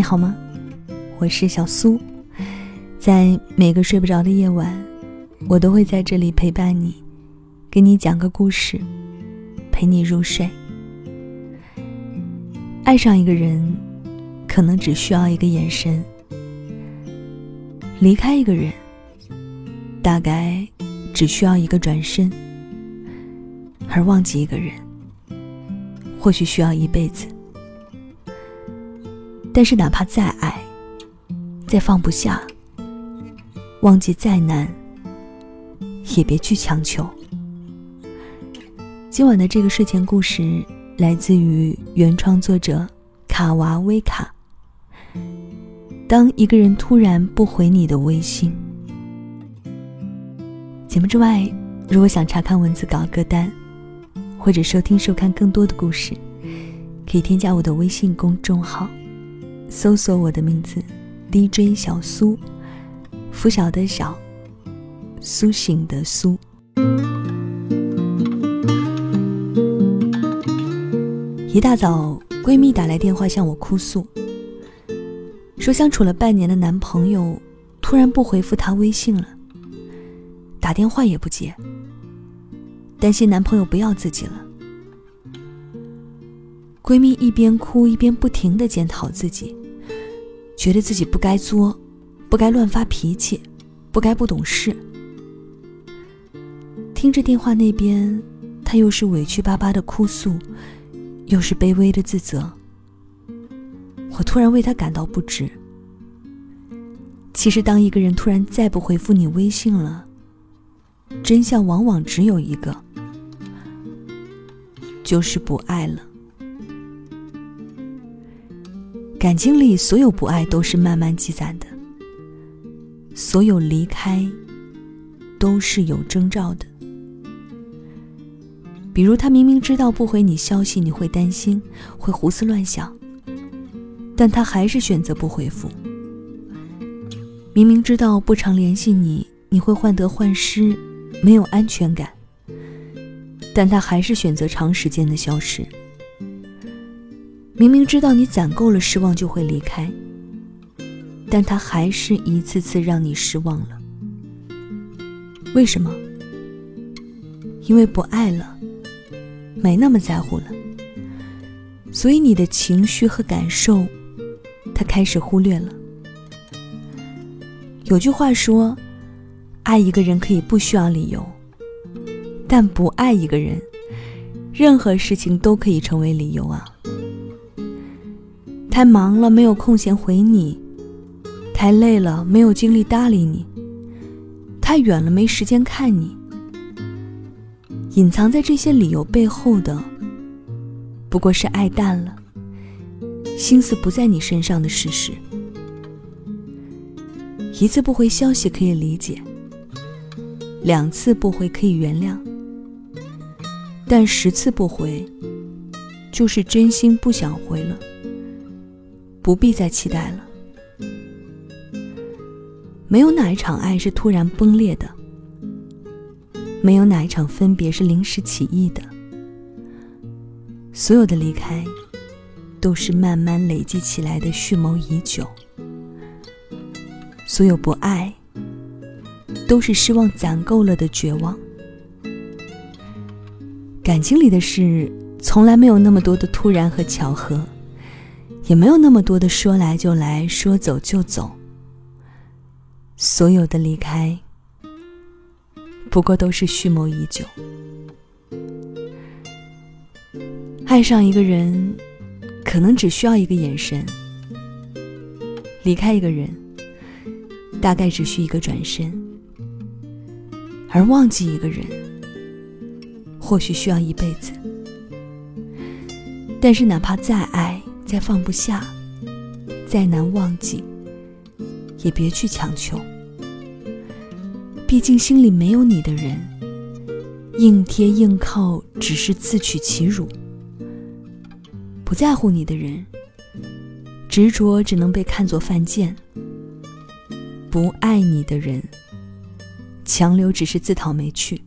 你好吗？我是小苏，在每个睡不着的夜晚，我都会在这里陪伴你，给你讲个故事，陪你入睡。爱上一个人，可能只需要一个眼神；离开一个人，大概只需要一个转身；而忘记一个人，或许需要一辈子。但是，哪怕再爱，再放不下，忘记再难，也别去强求。今晚的这个睡前故事来自于原创作者卡娃威卡。当一个人突然不回你的微信，节目之外，如果想查看文字稿歌单，或者收听收看更多的故事，可以添加我的微信公众号。搜索我的名字，DJ 小苏，拂晓的晓，苏醒的苏。一大早，闺蜜打来电话向我哭诉，说相处了半年的男朋友突然不回复她微信了，打电话也不接，担心男朋友不要自己了。闺蜜一边哭一边不停的检讨自己。觉得自己不该作，不该乱发脾气，不该不懂事。听着电话那边，他又是委屈巴巴的哭诉，又是卑微的自责。我突然为他感到不值。其实，当一个人突然再不回复你微信了，真相往往只有一个，就是不爱了。感情里，所有不爱都是慢慢积攒的，所有离开都是有征兆的。比如，他明明知道不回你消息你会担心，会胡思乱想，但他还是选择不回复；明明知道不常联系你你会患得患失，没有安全感，但他还是选择长时间的消失。明明知道你攒够了失望就会离开，但他还是一次次让你失望了。为什么？因为不爱了，没那么在乎了，所以你的情绪和感受，他开始忽略了。有句话说，爱一个人可以不需要理由，但不爱一个人，任何事情都可以成为理由啊。太忙了，没有空闲回你；太累了，没有精力搭理你；太远了，没时间看你。隐藏在这些理由背后的，不过是爱淡了，心思不在你身上的事实。一次不回消息可以理解，两次不回可以原谅，但十次不回，就是真心不想回了。不必再期待了。没有哪一场爱是突然崩裂的，没有哪一场分别是临时起意的。所有的离开，都是慢慢累积起来的蓄谋已久。所有不爱，都是失望攒够了的绝望。感情里的事，从来没有那么多的突然和巧合。也没有那么多的说来就来说走就走。所有的离开，不过都是蓄谋已久。爱上一个人，可能只需要一个眼神；离开一个人，大概只需一个转身；而忘记一个人，或许需要一辈子。但是，哪怕再爱，再放不下，再难忘记，也别去强求。毕竟心里没有你的人，硬贴硬靠只是自取其辱。不在乎你的人，执着只能被看作犯贱。不爱你的人，强留只是自讨没趣。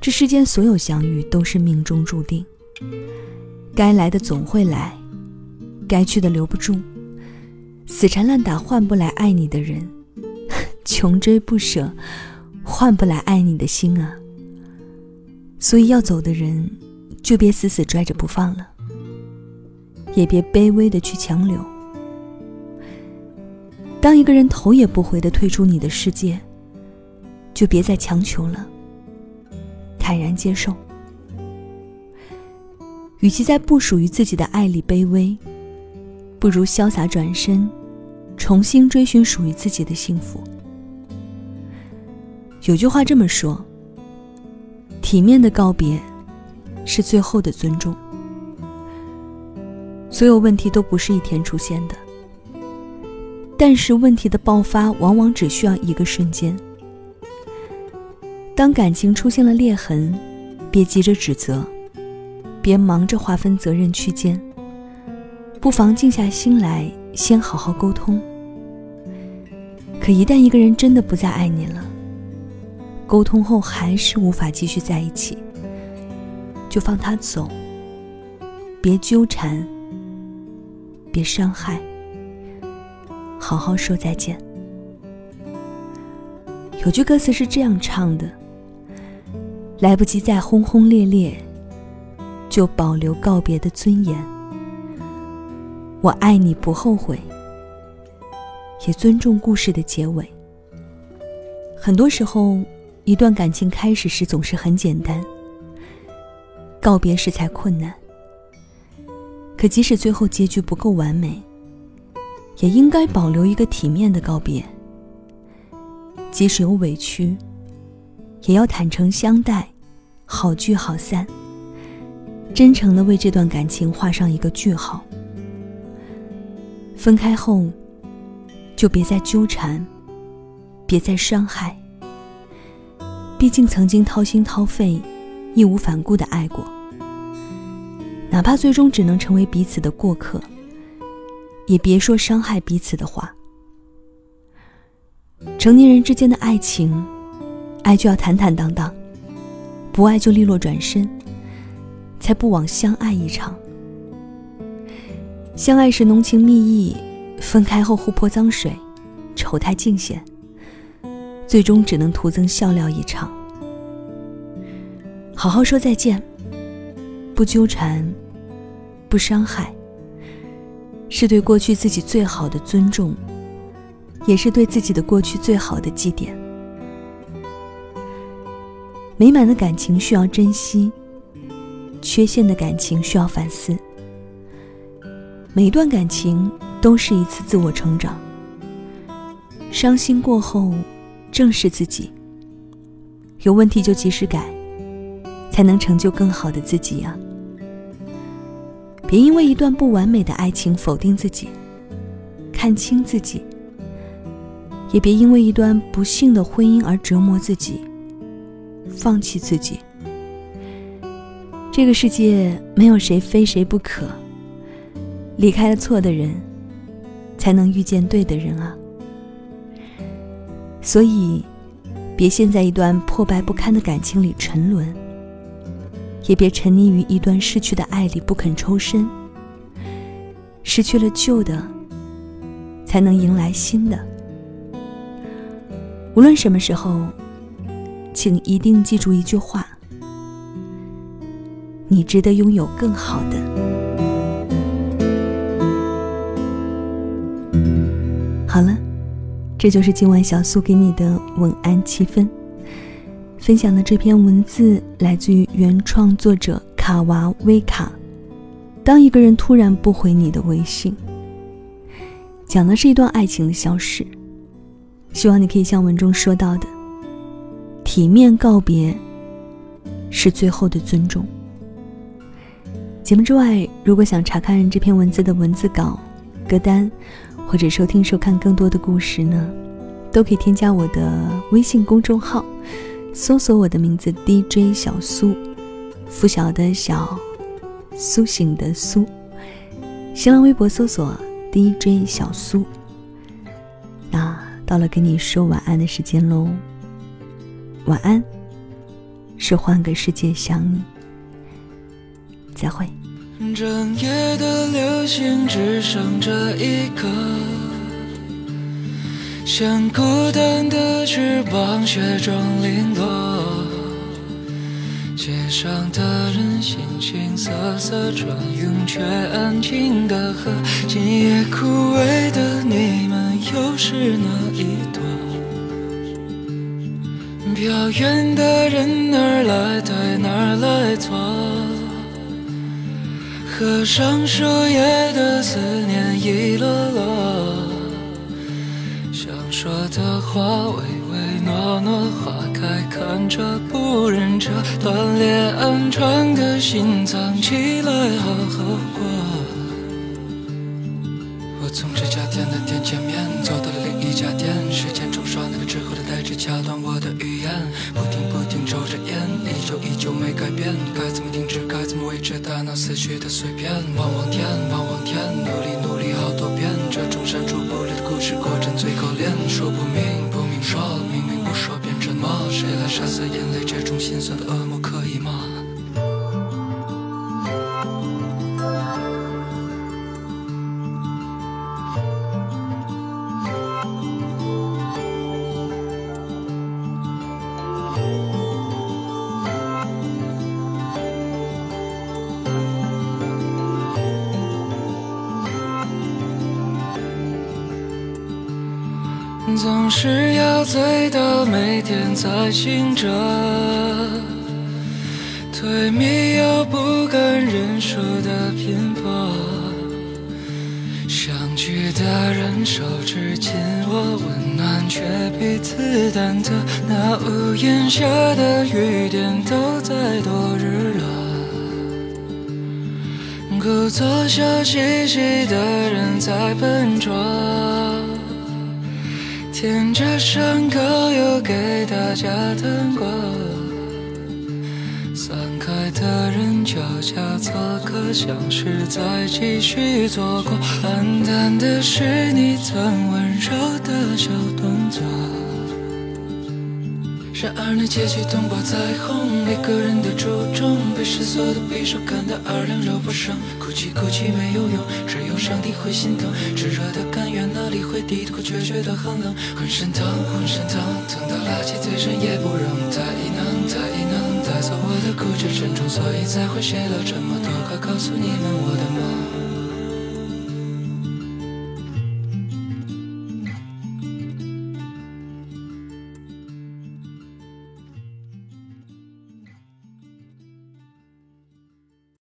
这世间所有相遇都是命中注定。该来的总会来，该去的留不住，死缠烂打换不来爱你的人，穷追不舍换不来爱你的心啊。所以要走的人，就别死死拽着不放了，也别卑微的去强留。当一个人头也不回的退出你的世界，就别再强求了，坦然接受。与其在不属于自己的爱里卑微，不如潇洒转身，重新追寻属于自己的幸福。有句话这么说：“体面的告别，是最后的尊重。”所有问题都不是一天出现的，但是问题的爆发往往只需要一个瞬间。当感情出现了裂痕，别急着指责。别忙着划分责任区间，不妨静下心来，先好好沟通。可一旦一个人真的不再爱你了，沟通后还是无法继续在一起，就放他走，别纠缠，别伤害，好好说再见。有句歌词是这样唱的：“来不及再轰轰烈烈。”就保留告别的尊严。我爱你不后悔，也尊重故事的结尾。很多时候，一段感情开始时总是很简单，告别时才困难。可即使最后结局不够完美，也应该保留一个体面的告别。即使有委屈，也要坦诚相待，好聚好散。真诚的为这段感情画上一个句号。分开后，就别再纠缠，别再伤害。毕竟曾经掏心掏肺、义无反顾的爱过，哪怕最终只能成为彼此的过客，也别说伤害彼此的话。成年人之间的爱情，爱就要坦坦荡荡，不爱就利落转身。才不枉相爱一场。相爱时浓情蜜意，分开后互泼脏水，丑态尽显。最终只能徒增笑料一场。好好说再见，不纠缠，不伤害，是对过去自己最好的尊重，也是对自己的过去最好的祭奠。美满的感情需要珍惜。缺陷的感情需要反思。每一段感情都是一次自我成长。伤心过后，正视自己。有问题就及时改，才能成就更好的自己呀。别因为一段不完美的爱情否定自己，看清自己。也别因为一段不幸的婚姻而折磨自己，放弃自己。这个世界没有谁非谁不可，离开了错的人，才能遇见对的人啊。所以，别陷在一段破败不堪的感情里沉沦，也别沉溺于一段失去的爱里不肯抽身。失去了旧的，才能迎来新的。无论什么时候，请一定记住一句话。你值得拥有更好的。好了，这就是今晚小苏给你的晚安七分。分享的这篇文字来自于原创作者卡娃威卡。当一个人突然不回你的微信，讲的是一段爱情的消逝。希望你可以像文中说到的，体面告别是最后的尊重。节目之外，如果想查看这篇文字的文字稿、歌单，或者收听收看更多的故事呢，都可以添加我的微信公众号，搜索我的名字 DJ 小苏，拂晓的小，苏醒的苏。新浪微博搜索 DJ 小苏。那到了跟你说晚安的时间喽，晚安，是换个世界想你。再会。整夜的流星只剩这一颗，像孤单的翅膀，雪中零落。街上的人形形色色，穿云却安静的河。今夜枯萎的你们，又是哪一朵？飘远的人哪儿来对哪儿来错？河上树叶的思念一落落，想说的话唯唯诺诺，花开看着不忍折，断裂暗疮的心藏起来好好过。我从这家店的店前面走到了另一家店，时间变，该怎么停止，该怎么维持，大脑思绪的碎片，望望天，望望天，努力努力好多遍，这种删除不了的故事过程最可怜，说不明不明说，明明不说变沉默，谁来杀死眼泪这种心酸的恶魔总是要醉到每天才醒着，对迷又不敢认输的拼搏。相聚的人手指紧握，温暖却彼此忐忑。那屋檐下的雨点都在躲日落。故作笑嘻嘻的人在笨拙。舔着伤口，又给大家糖果。散开的人悄悄做客，像是在继续错过。暗淡的是你曾温柔的小动作。然而那结局灯光彩虹，每个人的初衷被世俗的匕首砍得二两肉不剩。哭泣哭泣没有用，只有上帝会心疼。炙热的甘愿哪里会抵得过决绝的寒冷？浑身疼，浑身疼，疼到拉起嘴唇也不扔。太能，太能带走我的固执沉重，所以才会写了这么多快，告诉你们我的梦。